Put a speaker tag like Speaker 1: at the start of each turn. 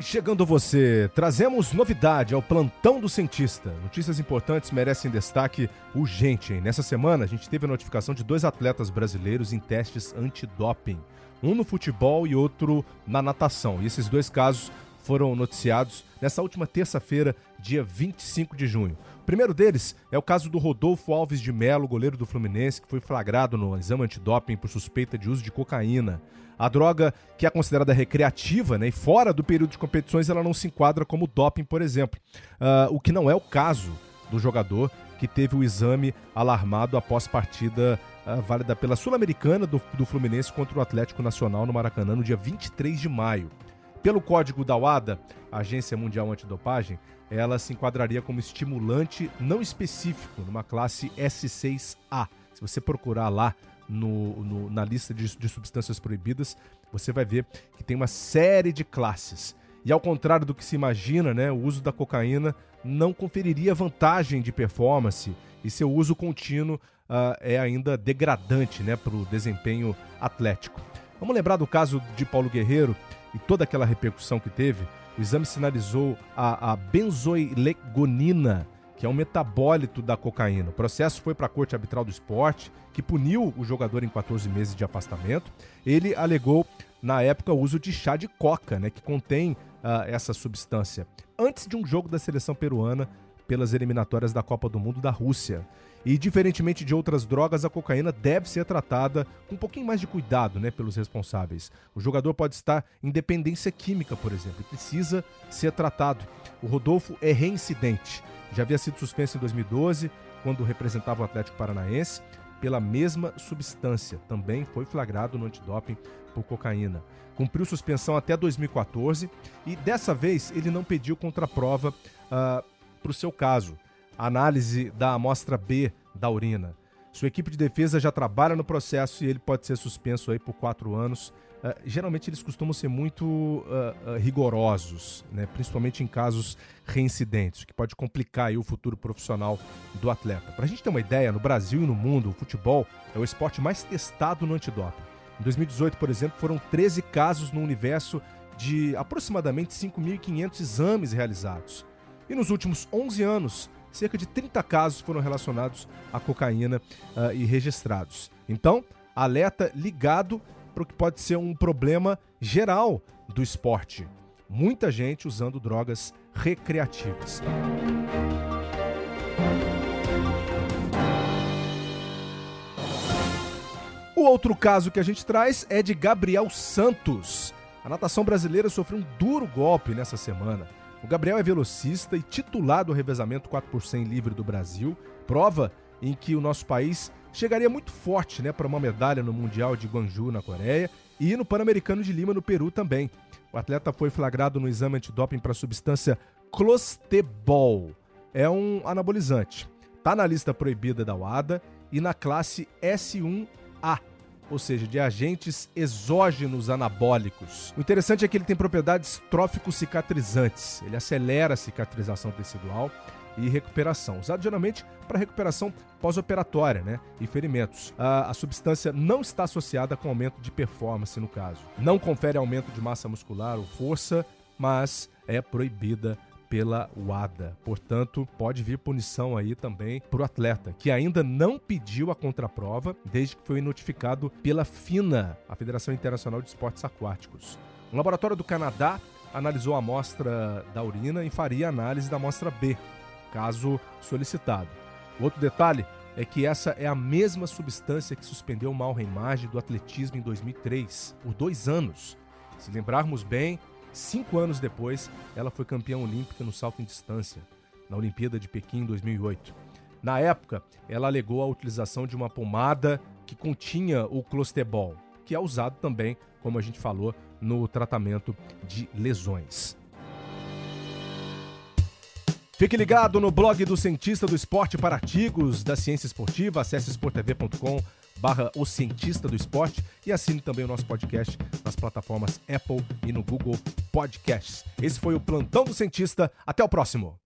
Speaker 1: Chegando você, trazemos novidade ao plantão do cientista. Notícias importantes merecem destaque urgente. Hein? Nessa semana, a gente teve a notificação de dois atletas brasileiros em testes antidoping. Um no futebol e outro na natação. E esses dois casos foram noticiados nessa última terça-feira, dia 25 de junho. O primeiro deles é o caso do Rodolfo Alves de Melo, goleiro do Fluminense, que foi flagrado no exame antidoping por suspeita de uso de cocaína. A droga, que é considerada recreativa né, e fora do período de competições, ela não se enquadra como doping, por exemplo. Uh, o que não é o caso do jogador que teve o exame alarmado após partida uh, válida pela Sul-Americana do, do Fluminense contra o Atlético Nacional no Maracanã no dia 23 de maio. Pelo código da WADA, Agência Mundial Antidopagem, ela se enquadraria como estimulante não específico, numa classe S6A. Se você procurar lá no, no, na lista de, de substâncias proibidas, você vai ver que tem uma série de classes. E ao contrário do que se imagina, né, o uso da cocaína não conferiria vantagem de performance e seu uso contínuo uh, é ainda degradante né, para o desempenho atlético. Vamos lembrar do caso de Paulo Guerreiro e toda aquela repercussão que teve. O exame sinalizou a, a benzoilegonina, que é um metabólito da cocaína. O processo foi para a Corte Arbitral do Esporte, que puniu o jogador em 14 meses de afastamento. Ele alegou, na época, o uso de chá de coca, né, que contém uh, essa substância, antes de um jogo da seleção peruana pelas eliminatórias da Copa do Mundo da Rússia. E diferentemente de outras drogas, a cocaína deve ser tratada com um pouquinho mais de cuidado, né, pelos responsáveis. O jogador pode estar em dependência química, por exemplo, e precisa ser tratado. O Rodolfo é reincidente. Já havia sido suspenso em 2012, quando representava o Atlético Paranaense, pela mesma substância. Também foi flagrado no antidoping por cocaína. Cumpriu suspensão até 2014 e dessa vez ele não pediu contraprova uh, para o seu caso. Análise da amostra B da urina. Sua equipe de defesa já trabalha no processo e ele pode ser suspenso aí por quatro anos Uh, geralmente eles costumam ser muito uh, uh, rigorosos, né? principalmente em casos reincidentes, que pode complicar o futuro profissional do atleta. Para a gente ter uma ideia, no Brasil e no mundo, o futebol é o esporte mais testado no antidoping. Em 2018, por exemplo, foram 13 casos no universo de aproximadamente 5.500 exames realizados. E nos últimos 11 anos, cerca de 30 casos foram relacionados à cocaína e registrados. Então, alerta ligado para o que pode ser um problema geral do esporte. Muita gente usando drogas recreativas. O outro caso que a gente traz é de Gabriel Santos. A natação brasileira sofreu um duro golpe nessa semana. O Gabriel é velocista e titular do revezamento 4 por 100 livre do Brasil, prova em que o nosso país chegaria muito forte né, para uma medalha no Mundial de Guangzhou, na Coreia, e no Pan-Americano de Lima, no Peru também. O atleta foi flagrado no exame antidoping para a substância clostebol. É um anabolizante. Está na lista proibida da WADA e na classe S1A, ou seja, de agentes exógenos anabólicos. O interessante é que ele tem propriedades trófico-cicatrizantes. Ele acelera a cicatrização tecidual e recuperação, usado geralmente para recuperação pós-operatória né, e ferimentos. A, a, substância não está associada com aumento de performance, no caso. Não confere aumento de massa muscular ou força, mas é proibida pela WADA. Portanto, pode vir punição aí também para o atleta, que ainda não pediu a contraprova desde que foi notificado pela FINA, a Federação Internacional de Esportes Aquáticos. Um laboratório do Canadá analisou a amostra da urina e faria análise da amostra B, caso solicitado. Outro detalhe é que essa é a mesma substância que suspendeu o Mal Reimage do atletismo em 2003, por dois anos. Se lembrarmos bem, cinco anos depois, ela foi campeã olímpica no salto em distância, na Olimpíada de Pequim em 2008. Na época, ela alegou a utilização de uma pomada que continha o clostebol, que é usado também, como a gente falou, no tratamento de lesões. Fique ligado no blog do Cientista do Esporte para artigos da ciência esportiva. Acesse esportv.com barra o Cientista do Esporte e assine também o nosso podcast nas plataformas Apple e no Google Podcasts. Esse foi o Plantão do Cientista. Até o próximo.